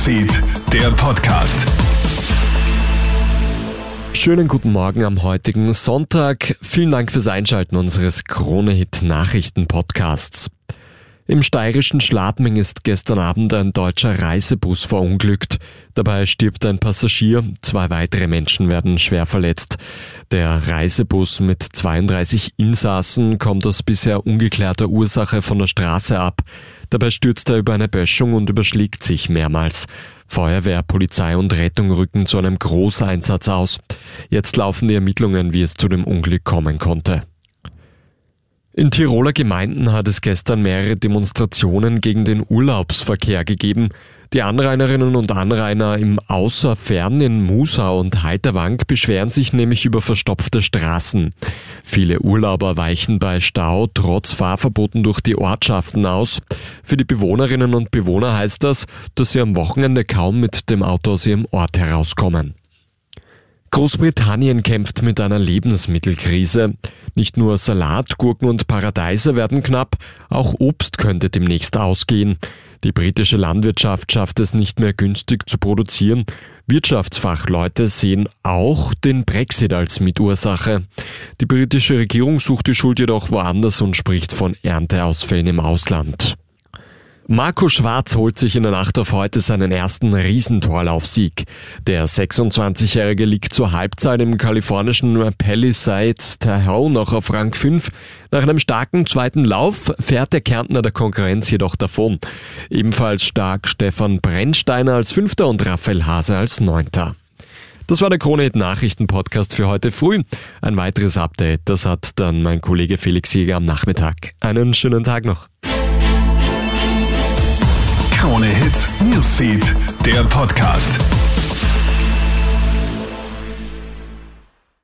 Newsfeed, der Podcast. Schönen guten Morgen am heutigen Sonntag. Vielen Dank fürs Einschalten unseres Kronehit Nachrichten Podcasts. Im steirischen Schladming ist gestern Abend ein deutscher Reisebus verunglückt. Dabei stirbt ein Passagier, zwei weitere Menschen werden schwer verletzt. Der Reisebus mit 32 Insassen kommt aus bisher ungeklärter Ursache von der Straße ab. Dabei stürzt er über eine Böschung und überschlägt sich mehrmals. Feuerwehr, Polizei und Rettung rücken zu einem Großeinsatz aus. Jetzt laufen die Ermittlungen, wie es zu dem Unglück kommen konnte. In Tiroler Gemeinden hat es gestern mehrere Demonstrationen gegen den Urlaubsverkehr gegeben. Die Anrainerinnen und Anrainer im Außerfern in Musau und Heiterwang beschweren sich nämlich über verstopfte Straßen. Viele Urlauber weichen bei Stau trotz Fahrverboten durch die Ortschaften aus. Für die Bewohnerinnen und Bewohner heißt das, dass sie am Wochenende kaum mit dem Auto aus ihrem Ort herauskommen. Großbritannien kämpft mit einer Lebensmittelkrise. Nicht nur Salat, Gurken und Paradeiser werden knapp, auch Obst könnte demnächst ausgehen. Die britische Landwirtschaft schafft es nicht mehr günstig zu produzieren. Wirtschaftsfachleute sehen auch den Brexit als Mitursache. Die britische Regierung sucht die Schuld jedoch woanders und spricht von Ernteausfällen im Ausland. Marco Schwarz holt sich in der Nacht auf heute seinen ersten Riesentorlaufsieg. Der 26-Jährige liegt zur Halbzeit im kalifornischen Palisades Tahoe noch auf Rang 5. Nach einem starken zweiten Lauf fährt der Kärntner der Konkurrenz jedoch davon. Ebenfalls stark Stefan Brennsteiner als Fünfter und Raphael Hase als Neunter. Das war der Krone Nachrichten Podcast für heute früh. Ein weiteres Update, das hat dann mein Kollege Felix Jäger am Nachmittag. Einen schönen Tag noch. Newsfeed, der Podcast.